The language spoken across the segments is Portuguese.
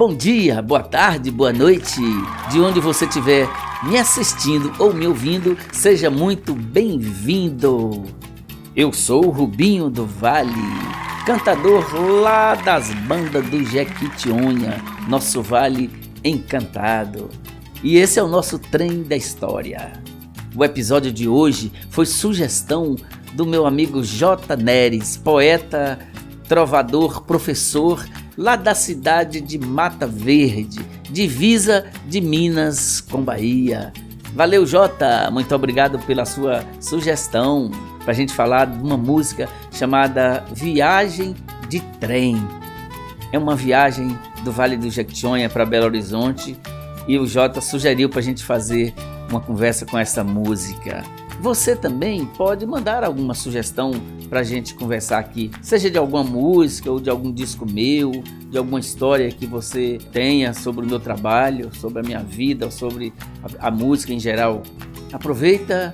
Bom dia, boa tarde, boa noite. De onde você estiver me assistindo ou me ouvindo, seja muito bem-vindo. Eu sou o Rubinho do Vale, cantador lá das bandas do Jequitinhonha, nosso vale encantado. E esse é o nosso trem da história. O episódio de hoje foi sugestão do meu amigo J. Neres, poeta, trovador, professor lá da cidade de Mata Verde, divisa de Minas com Bahia. Valeu, Jota! Muito obrigado pela sua sugestão para a gente falar de uma música chamada Viagem de Trem. É uma viagem do Vale do Jequitinhonha para Belo Horizonte e o Jota sugeriu para a gente fazer uma conversa com essa música. Você também pode mandar alguma sugestão para a gente conversar aqui, seja de alguma música ou de algum disco meu, de alguma história que você tenha sobre o meu trabalho, sobre a minha vida, sobre a, a música em geral. Aproveita,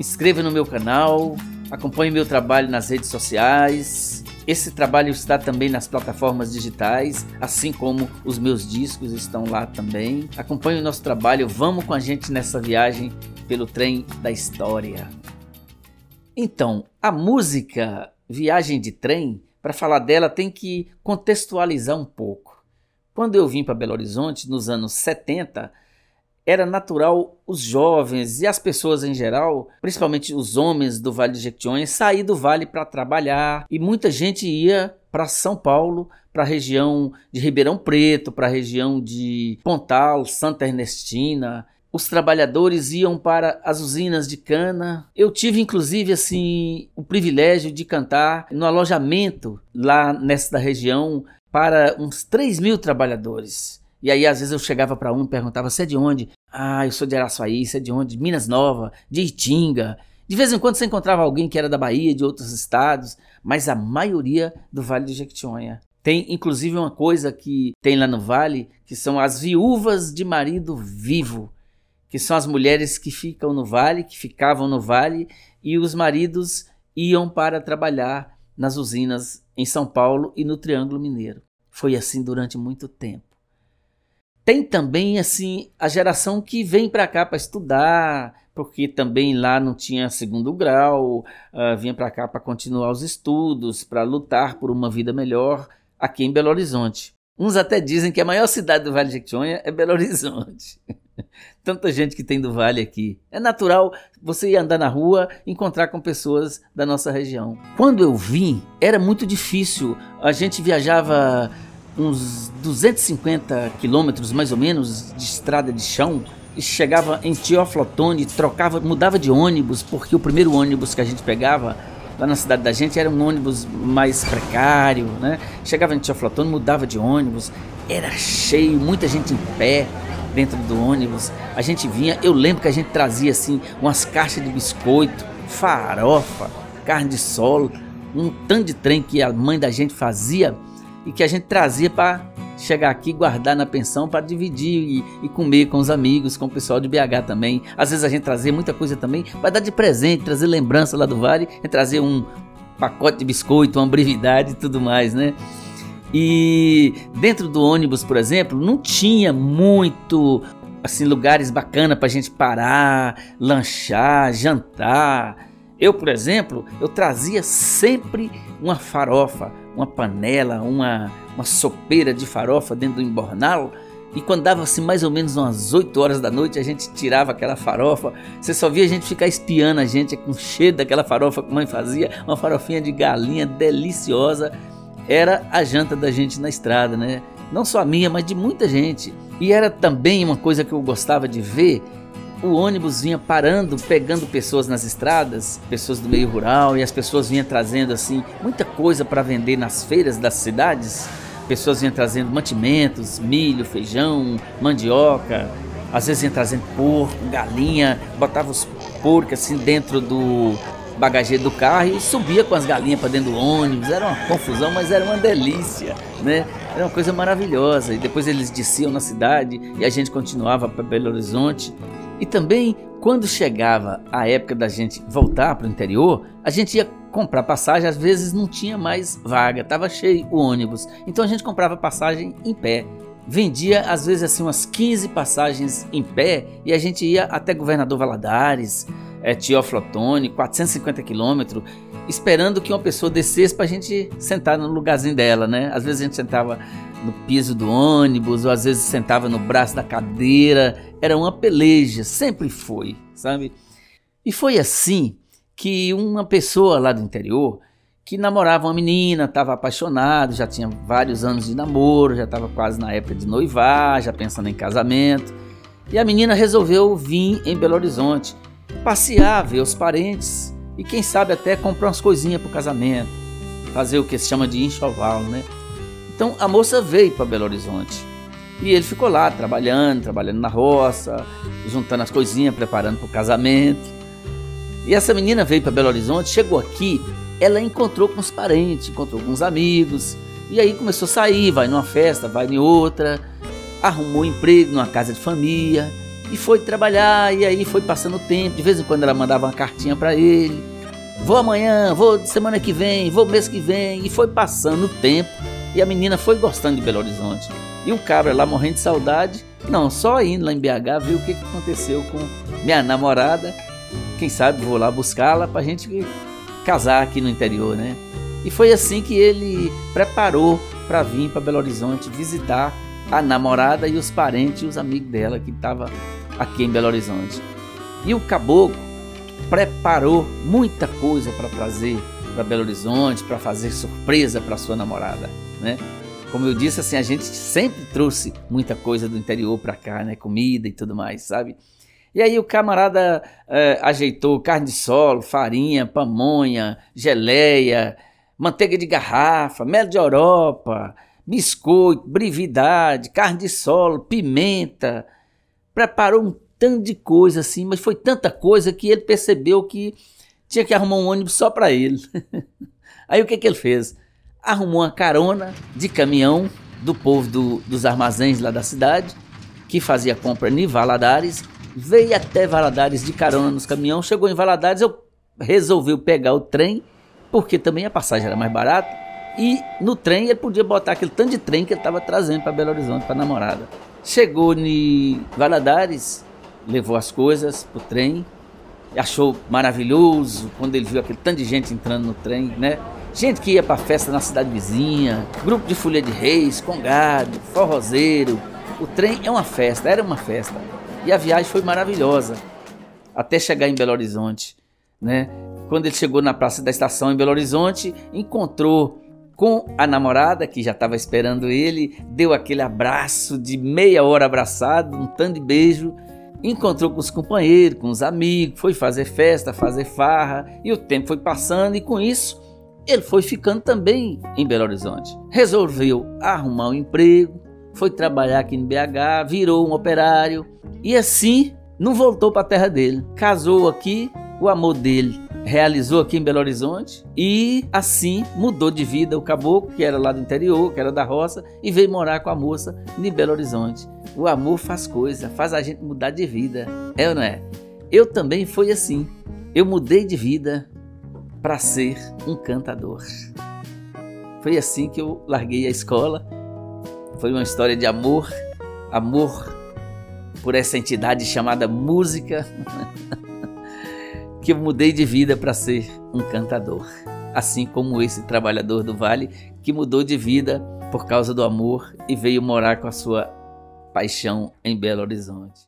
inscreva no meu canal, acompanhe meu trabalho nas redes sociais. Esse trabalho está também nas plataformas digitais, assim como os meus discos estão lá também. Acompanhe o nosso trabalho, vamos com a gente nessa viagem pelo trem da história. Então, a música Viagem de Trem, para falar dela, tem que contextualizar um pouco. Quando eu vim para Belo Horizonte, nos anos 70, era natural os jovens e as pessoas em geral, principalmente os homens do Vale de Jequitinhonha, sair do vale para trabalhar e muita gente ia para São Paulo, para a região de Ribeirão Preto, para a região de Pontal, Santa Ernestina, os trabalhadores iam para as usinas de cana. Eu tive, inclusive, assim, o privilégio de cantar no alojamento lá nessa região para uns 3 mil trabalhadores. E aí, às vezes, eu chegava para um e perguntava: Você é de onde? Ah, eu sou de Araçuaí, você é de onde? De Minas Nova, de Itinga. De vez em quando você encontrava alguém que era da Bahia, de outros estados, mas a maioria do Vale do Jequitinhonha. Tem inclusive uma coisa que tem lá no Vale, que são as viúvas de marido vivo que são as mulheres que ficam no vale, que ficavam no vale, e os maridos iam para trabalhar nas usinas em São Paulo e no Triângulo Mineiro. Foi assim durante muito tempo. Tem também assim a geração que vem para cá para estudar, porque também lá não tinha segundo grau, uh, vinha para cá para continuar os estudos, para lutar por uma vida melhor aqui em Belo Horizonte. Uns até dizem que a maior cidade do Vale de Jequitinhonha é Belo Horizonte. Tanta gente que tem do Vale aqui. É natural você ir andar na rua encontrar com pessoas da nossa região. Quando eu vim, era muito difícil. A gente viajava uns 250 quilômetros mais ou menos de estrada de chão e chegava em Teoflotone, trocava, mudava de ônibus, porque o primeiro ônibus que a gente pegava lá na cidade da gente era um ônibus mais precário, né? Chegava em Teoflotone, mudava de ônibus, era cheio, muita gente em pé dentro do ônibus. A gente vinha, eu lembro que a gente trazia assim umas caixas de biscoito, farofa, carne de solo, um tanto de trem que a mãe da gente fazia e que a gente trazia para chegar aqui, guardar na pensão para dividir e, e, comer com os amigos, com o pessoal de BH também. Às vezes a gente trazia muita coisa também para dar de presente, trazer lembrança lá do Vale, trazer um pacote de biscoito, uma brevidade e tudo mais, né? E dentro do ônibus, por exemplo, não tinha muito assim lugares bacanas para a gente parar, lanchar, jantar. Eu, por exemplo, eu trazia sempre uma farofa, uma panela, uma, uma sopeira de farofa dentro do embornal. E quando dava assim mais ou menos umas 8 horas da noite, a gente tirava aquela farofa. Você só via a gente ficar espiando a gente com cheiro daquela farofa que a mãe fazia, uma farofinha de galinha deliciosa era a janta da gente na estrada, né? Não só a minha, mas de muita gente. E era também uma coisa que eu gostava de ver. O ônibus vinha parando, pegando pessoas nas estradas, pessoas do meio rural, e as pessoas vinham trazendo assim muita coisa para vender nas feiras das cidades. Pessoas vinham trazendo mantimentos, milho, feijão, mandioca, às vezes vinham trazendo porco, galinha, botava os porcos assim dentro do, bagageiro do carro e subia com as galinhas para dentro do ônibus. Era uma confusão, mas era uma delícia, né? Era uma coisa maravilhosa. E depois eles desciam na cidade e a gente continuava para Belo Horizonte. E também, quando chegava a época da gente voltar para o interior, a gente ia comprar passagem, às vezes não tinha mais vaga, estava cheio o ônibus. Então a gente comprava passagem em pé. vendia às vezes assim umas 15 passagens em pé e a gente ia até Governador Valadares, é, Teófilo 450 quilômetros, esperando que uma pessoa descesse para a gente sentar no lugarzinho dela, né? Às vezes a gente sentava no piso do ônibus, ou às vezes sentava no braço da cadeira, era uma peleja, sempre foi, sabe? E foi assim que uma pessoa lá do interior que namorava uma menina, estava apaixonado, já tinha vários anos de namoro, já estava quase na época de noivar, já pensando em casamento. E a menina resolveu vir em Belo Horizonte, passear, ver os parentes e quem sabe até comprar umas coisinhas para o casamento, fazer o que se chama de enxoval, né? Então a moça veio para Belo Horizonte e ele ficou lá trabalhando, trabalhando na roça, juntando as coisinhas, preparando para o casamento. E essa menina veio para Belo Horizonte, chegou aqui ela encontrou com os parentes, encontrou com os amigos, e aí começou a sair, vai numa festa, vai em outra, arrumou um emprego numa casa de família e foi trabalhar, e aí foi passando o tempo, de vez em quando ela mandava uma cartinha para ele, vou amanhã, vou semana que vem, vou mês que vem, e foi passando o tempo, e a menina foi gostando de Belo Horizonte. E o cabra lá morrendo de saudade, não, só indo lá em BH ver o que, aconteceu com minha namorada, quem sabe vou lá buscá-la pra gente casar aqui no interior, né? E foi assim que ele preparou para vir para Belo Horizonte visitar a namorada e os parentes e os amigos dela que estavam aqui em Belo Horizonte. E o caboclo preparou muita coisa para trazer para Belo Horizonte, para fazer surpresa para sua namorada, né? Como eu disse, assim, a gente sempre trouxe muita coisa do interior para cá, né? Comida e tudo mais, sabe? E aí o camarada é, ajeitou carne de solo, farinha, pamonha, geleia, manteiga de garrafa, mel de Europa, biscoito, brividade, carne de solo, pimenta. Preparou um tanto de coisa assim, mas foi tanta coisa que ele percebeu que tinha que arrumar um ônibus só para ele. aí o que, que ele fez? Arrumou uma carona de caminhão do povo do, dos armazéns lá da cidade, que fazia compra em Valadares, veio até Valadares de carona nos caminhão, chegou em Valadares, eu resolvi pegar o trem, porque também a passagem era mais barata, e no trem ele podia botar aquele tanto de trem que ele estava trazendo para Belo Horizonte para namorada. Chegou em Valadares, levou as coisas pro trem, achou maravilhoso quando ele viu aquele tanto de gente entrando no trem, né? Gente que ia para festa na cidade vizinha, grupo de folha de reis, congado, forrozeiro. O trem é uma festa, era uma festa. E a viagem foi maravilhosa, até chegar em Belo Horizonte, né? Quando ele chegou na praça da estação em Belo Horizonte, encontrou com a namorada que já estava esperando ele, deu aquele abraço de meia hora abraçado, um tanto de beijo, encontrou com os companheiros, com os amigos, foi fazer festa, fazer farra, e o tempo foi passando e com isso ele foi ficando também em Belo Horizonte. Resolveu arrumar um emprego, foi trabalhar aqui em BH, virou um operário, e assim não voltou para a terra dele. Casou aqui, o amor dele realizou aqui em Belo Horizonte e assim mudou de vida o caboclo, que era lá do interior, que era da roça, e veio morar com a moça em Belo Horizonte. O amor faz coisa, faz a gente mudar de vida. É ou não é? Eu também fui assim. Eu mudei de vida para ser um cantador. Foi assim que eu larguei a escola. Foi uma história de amor, amor por essa entidade chamada música, que eu mudei de vida para ser um cantador. Assim como esse trabalhador do vale que mudou de vida por causa do amor e veio morar com a sua paixão em Belo Horizonte.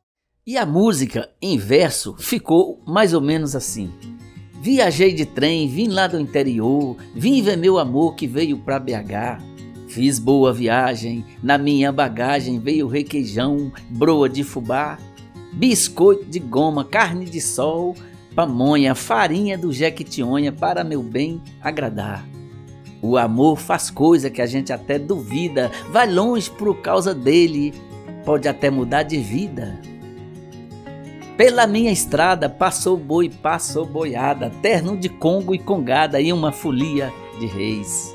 E a música em verso ficou mais ou menos assim. Viajei de trem, vim lá do interior, vim ver meu amor que veio para BH. Fiz boa viagem, na minha bagagem veio requeijão, broa de fubá, biscoito de goma, carne de sol, pamonha, farinha do jequitinhonha para meu bem agradar. O amor faz coisa que a gente até duvida, vai longe por causa dele, pode até mudar de vida. Pela minha estrada passou boi, passou boiada, terno de congo e congada e uma folia de reis.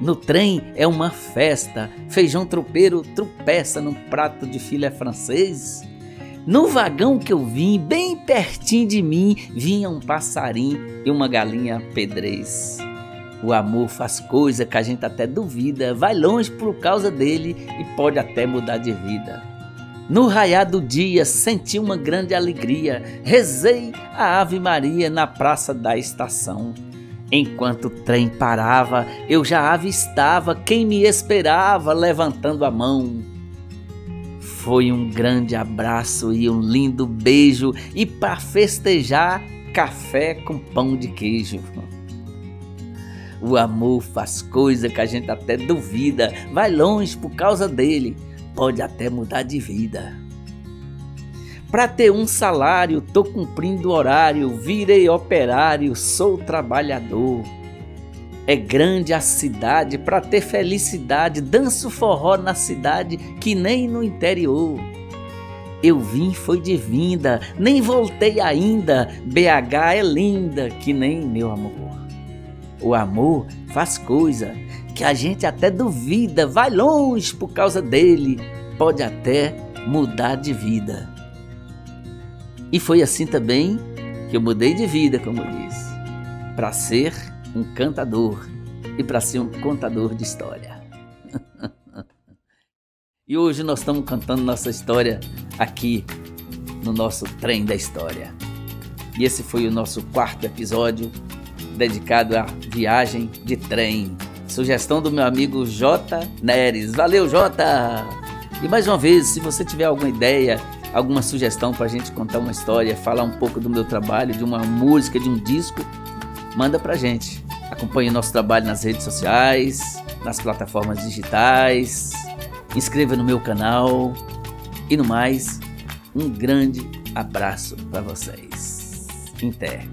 No trem é uma festa, feijão tropeiro tropeça num prato de filé francês. No vagão que eu vim, bem pertinho de mim, vinha um passarinho e uma galinha pedrez. O amor faz coisa que a gente até duvida, vai longe por causa dele e pode até mudar de vida. No raiar do dia senti uma grande alegria, rezei a Ave Maria na praça da estação. Enquanto o trem parava, eu já avistava quem me esperava levantando a mão. Foi um grande abraço e um lindo beijo, e para festejar, café com pão de queijo. O amor faz coisa que a gente até duvida, vai longe por causa dele, pode até mudar de vida. Para ter um salário, tô cumprindo horário, virei operário, sou trabalhador. É grande a cidade, para ter felicidade, danço forró na cidade que nem no interior. Eu vim foi de vinda, nem voltei ainda. BH é linda, que nem meu amor. O amor faz coisa que a gente até duvida, vai longe por causa dele, pode até mudar de vida. E foi assim também que eu mudei de vida, como eu disse, para ser um cantador e para ser um contador de história. e hoje nós estamos cantando nossa história aqui no nosso trem da história. E esse foi o nosso quarto episódio dedicado à viagem de trem. Sugestão do meu amigo J. Neres. Valeu, J! E mais uma vez, se você tiver alguma ideia, alguma sugestão para a gente contar uma história, falar um pouco do meu trabalho, de uma música, de um disco, manda para a gente. Acompanhe nosso trabalho nas redes sociais, nas plataformas digitais, inscreva no meu canal e no mais, um grande abraço para vocês. Inter.